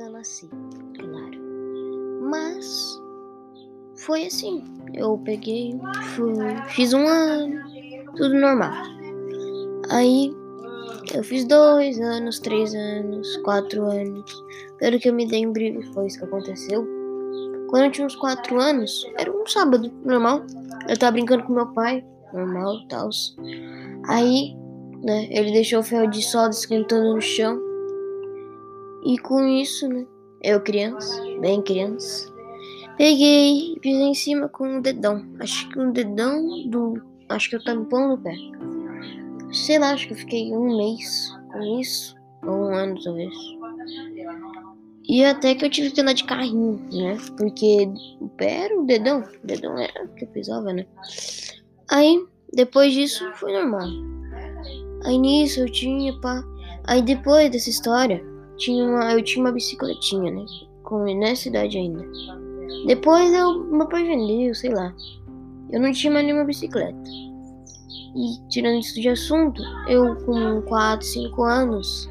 quando eu nasci, claro. Mas foi assim. Eu peguei, fui, fiz um ano, tudo normal. Aí eu fiz dois anos, três anos, quatro anos. Pelo que eu me lembro, foi isso que aconteceu. Quando eu tinha uns quatro anos, era um sábado, normal. Eu tava brincando com meu pai, normal tal. Aí, né, ele deixou o ferro de solda esquentando no chão. E com isso, né, eu criança, bem criança, peguei e pisei em cima com um dedão. Acho que um dedão do. Acho que o tampão do pé. Sei lá, acho que eu fiquei um mês com isso. Ou um ano, talvez. E até que eu tive que andar de carrinho, né? Porque o pé era o dedão. O dedão era o que eu pisava, né? Aí, depois disso, foi normal. Aí nisso eu tinha, pá. Aí depois dessa história, tinha uma, eu tinha uma bicicletinha, né? Com, nessa idade ainda. Depois eu, meu pai vendeu, sei lá. Eu não tinha mais nenhuma bicicleta. E tirando isso de assunto, eu com 4, 5 anos,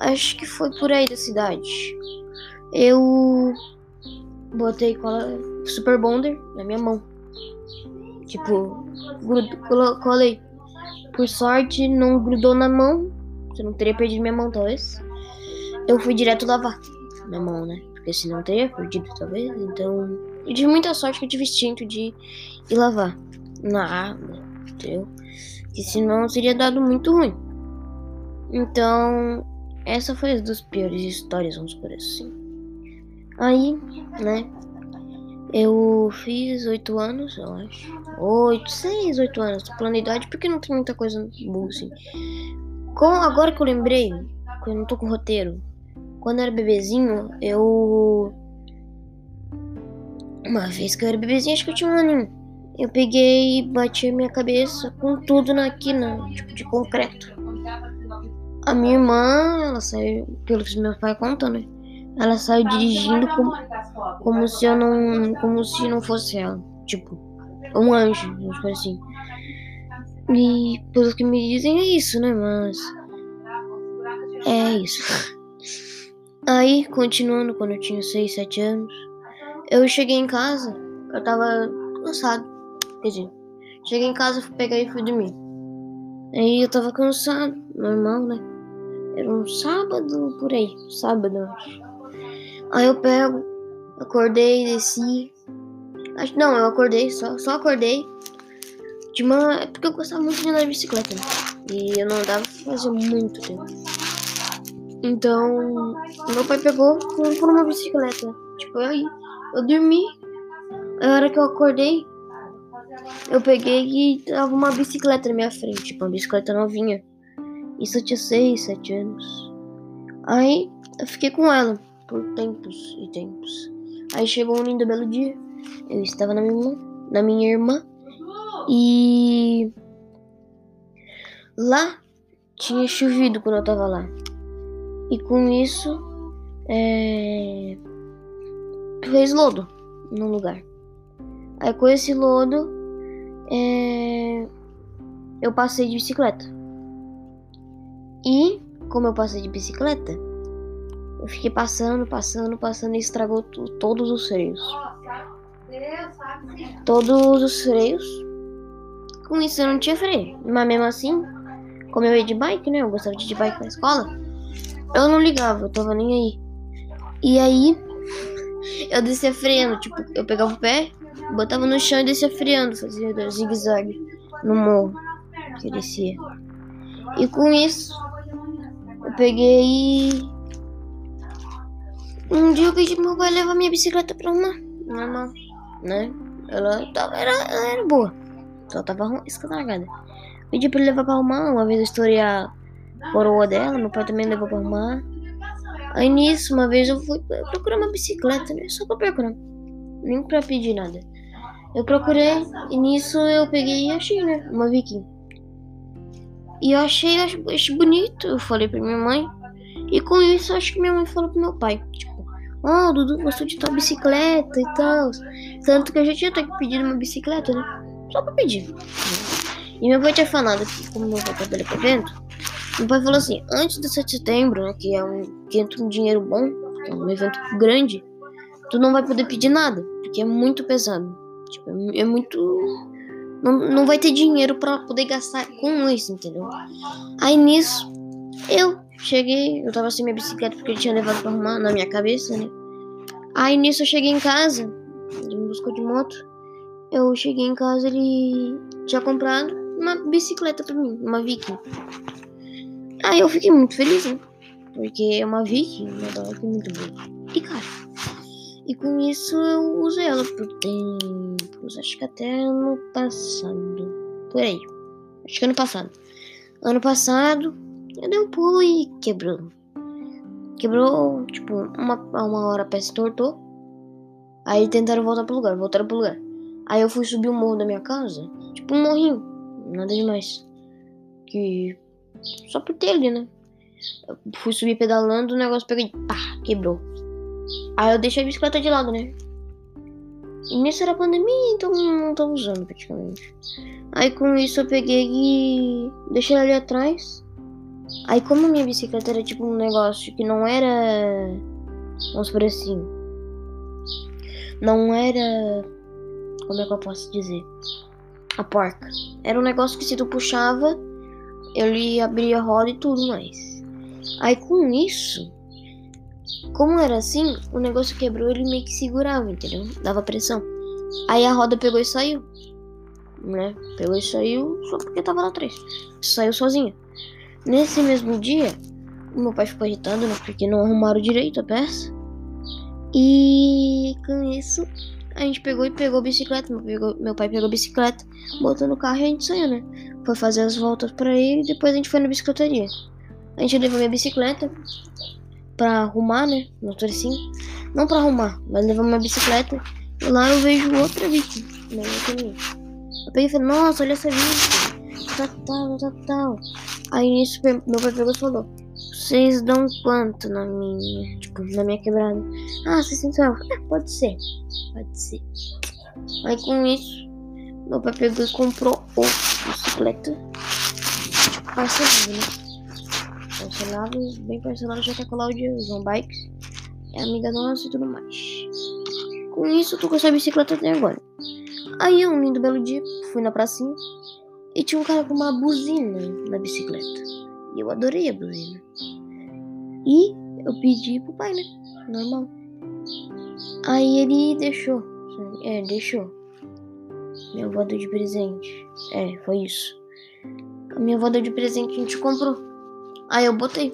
acho que foi por aí da cidade. Eu botei cola Super Bonder na minha mão. Tipo, colei. Por sorte, não grudou na mão. Você não teria perdido minha mão, talvez. Eu fui direto lavar minha mão, né? Porque senão teria perdido, talvez. Então, eu tive muita sorte que eu tive instinto de ir lavar na água, entendeu? Que senão teria dado muito ruim. Então, essa foi as duas piores histórias, vamos por assim. Aí, né? Eu fiz oito anos, eu acho. Oito, seis, oito anos. Tô falando idade porque não tem muita coisa boa assim. Com, agora que eu lembrei, que eu não tô com roteiro. Quando eu era bebezinho, eu. Uma vez que eu era bebezinho, acho que eu tinha um aninho eu peguei e bati a minha cabeça com tudo na quina, tipo de concreto. A minha irmã, ela saiu, pelo que meu pai conta, né? Ela saiu dirigindo como, como se eu não. como se não fosse ela. Tipo, um anjo, vamos assim. E pelo que me dizem é isso, né? Mas. É isso. Aí, continuando, quando eu tinha 6, 7 anos, eu cheguei em casa, eu tava cansado. Quer dizer, cheguei em casa, fui pegar e fui dormir. Aí eu tava cansado, normal, né? Era um sábado por aí, sábado, acho. Aí eu pego, acordei, desci. Acho não, eu acordei, só, só acordei. De. É porque eu gostava muito de andar de bicicleta, né? E eu não andava fazia muito tempo. Então, meu pai pegou comprou uma bicicleta. Tipo, aí eu dormi. A hora que eu acordei, eu peguei e tava uma bicicleta na minha frente, tipo, uma bicicleta novinha. Isso eu tinha 6, 7 anos. Aí eu fiquei com ela por tempos e tempos. Aí chegou um lindo belo dia. Eu estava na minha na minha irmã e lá tinha chovido quando eu tava lá. E com isso é... fez lodo no lugar. Aí com esse lodo é... eu passei de bicicleta. E, como eu passei de bicicleta, eu fiquei passando, passando, passando e estragou todos os freios. Todos os freios. Com isso eu não tinha freio. Mas mesmo assim, como eu ia de bike, né? Eu gostava de ir de bike na escola. Eu não ligava, eu tava nem aí. E aí, eu descia freando. Tipo, eu pegava o pé, Botava no chão e descia freando, fazia zigue-zague no morro que descia. E com isso, eu peguei. Um dia eu pedi pro meu pai levar minha bicicleta pra arrumar. Normal, né? Ela, tava, era, ela era boa. Só tava escanagada. Pedi pra ele levar pra arrumar. Uma vez eu estourei a coroa dela, meu pai também levou pra arrumar. Aí nisso, uma vez eu fui procurar uma bicicleta, né? Só pra procurar. Nem pra pedir nada. Eu procurei e nisso eu peguei e achei, né? Uma viking. E eu achei, achei bonito. Eu falei pra minha mãe. E com isso, acho que minha mãe falou pro meu pai. Tipo, oh, Dudu gostou de tua bicicleta e tal. Tanto que eu já tinha até pedido uma bicicleta, né? Só pra pedir. E meu pai tinha falado que, como meu pai trabalha pra dentro, meu pai falou assim: antes do 7 de setembro, né? Que é um, que entra um dinheiro bom que é um evento grande, tu não vai poder pedir nada, porque é muito pesado. Tipo, é, muito. Não, não vai ter dinheiro para poder gastar com isso, entendeu? Aí nisso, eu cheguei, eu tava sem minha bicicleta porque eu tinha levado pra arrumar na minha cabeça, né? Aí nisso eu cheguei em casa, ele me buscou de moto. Eu cheguei em casa, ele tinha comprado uma bicicleta pra mim, uma Viking. Aí eu fiquei muito feliz, né? Porque é uma Viking, uma bike muito boa. E cara, e com isso eu usei ela por tempos, acho que até ano passado. Por aí. Acho que ano passado. Ano passado, eu dei um pulo e quebrou. Quebrou, tipo, uma, uma hora a peça tortou. Aí tentaram voltar pro lugar, voltaram pro lugar. Aí eu fui subir o morro da minha casa, tipo um morrinho, nada demais. Que. Só por ter ali, né? Eu fui subir pedalando, o negócio pegou e pá, quebrou. Aí eu deixei a bicicleta de lado, né? E nisso era pandemia, então não tava usando praticamente. Aí com isso eu peguei e deixei ali atrás. Aí como minha bicicleta era tipo um negócio que não era. Vamos por assim. Não era. Como é que eu posso dizer? A porca. Era um negócio que se tu puxava, ele abria a roda e tudo mais. Aí com isso, como era assim, o negócio quebrou, ele meio que segurava, entendeu? Dava pressão. Aí a roda pegou e saiu. Né? Pegou e saiu só porque tava lá atrás. Saiu sozinha. Nesse mesmo dia, meu pai ficou irritado, né? Porque não arrumaram direito a peça. E com isso, a gente pegou e pegou a bicicleta. Meu pai pegou a bicicleta, botou no carro e a gente saiu, né? Foi fazer as voltas pra ele e depois a gente foi na bicicletaria. A gente levou minha bicicleta pra arrumar, né? No Torcinho. Não pra arrumar, mas levamos minha bicicleta. E lá eu vejo outra vítima. Né? Eu peguei e falei, nossa, olha essa vítima. Tal, tal, tal, tal. Aí nisso meu pai pegou e falou, vocês dão quanto na minha, tipo, na minha quebrada? Ah, 60 reais. É, pode ser. Pode ser. Aí com isso, meu pai pegou e comprou outra bicicleta. Parcelado, né? parcelados, bem parcelados, já com a Laudia Zon Bikes. É amiga nossa e tudo mais. Com isso, eu tô com essa bicicleta até agora. Aí, um lindo belo dia, fui na pracinha e tinha um cara com uma buzina na bicicleta. E eu adorei a buzina. E eu pedi pro pai, né? Normal. Aí ele deixou. É, deixou. Minha avó deu de presente. É, foi isso. A minha avó deu de presente, a gente comprou. Aí eu botei.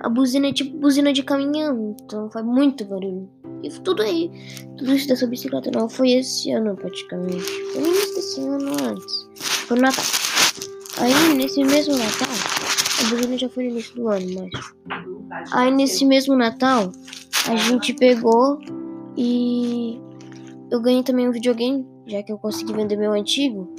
A buzina é tipo buzina de caminhão, então faz muito barulho. E tudo aí, tudo isso dessa bicicleta não foi esse ano praticamente. Foi no início desse ano antes. Foi no Natal. Aí nesse mesmo Natal, a buzina já foi no início do ano, mas. Aí nesse mesmo Natal, a gente pegou e eu ganhei também um videogame, já que eu consegui vender meu antigo.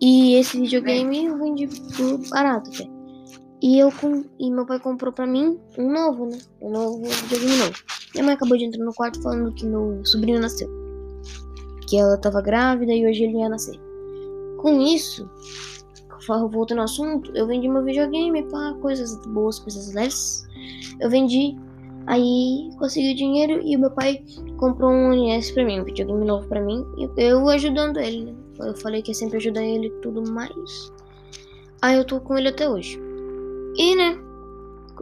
E esse videogame eu vendi por barato até. E eu e meu pai comprou pra mim um novo, né? Um novo videogame novo. Minha mãe acabou de entrar no quarto falando que meu sobrinho nasceu. Que ela tava grávida e hoje ele ia nascer. Com isso, voltando ao assunto, eu vendi meu videogame para coisas boas, coisas leves. Eu vendi, aí consegui dinheiro e o meu pai comprou um NS pra mim, um videogame novo pra mim. E eu ajudando ele, né? Eu falei que ia sempre ajudar ele e tudo mais. Aí eu tô com ele até hoje. E, né,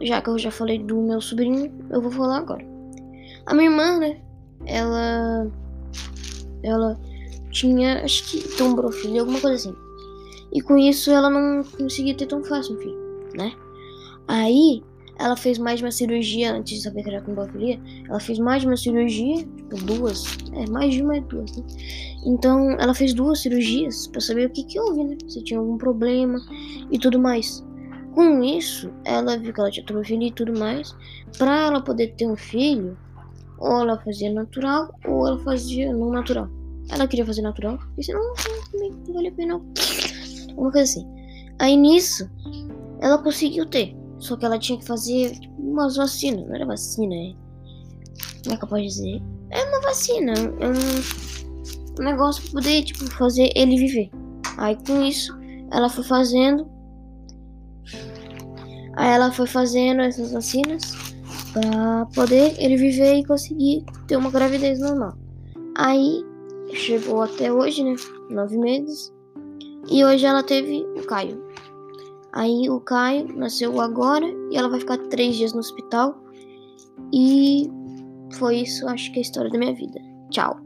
já que eu já falei do meu sobrinho, eu vou falar agora. A minha irmã, né, ela. Ela tinha, acho que tombrou filho, alguma coisa assim. E com isso ela não conseguia ter tão fácil um filho, né? Aí ela fez mais uma cirurgia antes de saber que era com pedofilia. Ela fez mais uma cirurgia, tipo duas, é mais de uma e duas, né? Então ela fez duas cirurgias para saber o que que houve, né? Se tinha algum problema e tudo mais. Com isso, ela viu que ela tinha filho e tudo mais. Pra ela poder ter um filho, ou ela fazia natural, ou ela fazia não natural. Ela queria fazer natural, e senão não vale a pena. Uma coisa assim. Aí nisso, ela conseguiu ter. Só que ela tinha que fazer umas vacinas. Não era vacina, é. Como é que eu posso dizer? É uma vacina. É um, um negócio pra poder, tipo, fazer ele viver. Aí com isso, ela foi fazendo Aí ela foi fazendo essas vacinas. Pra poder ele viver e conseguir ter uma gravidez normal. Aí chegou até hoje, né? Nove meses. E hoje ela teve o Caio. Aí o Caio nasceu agora e ela vai ficar três dias no hospital. E foi isso, acho que é a história da minha vida. Tchau.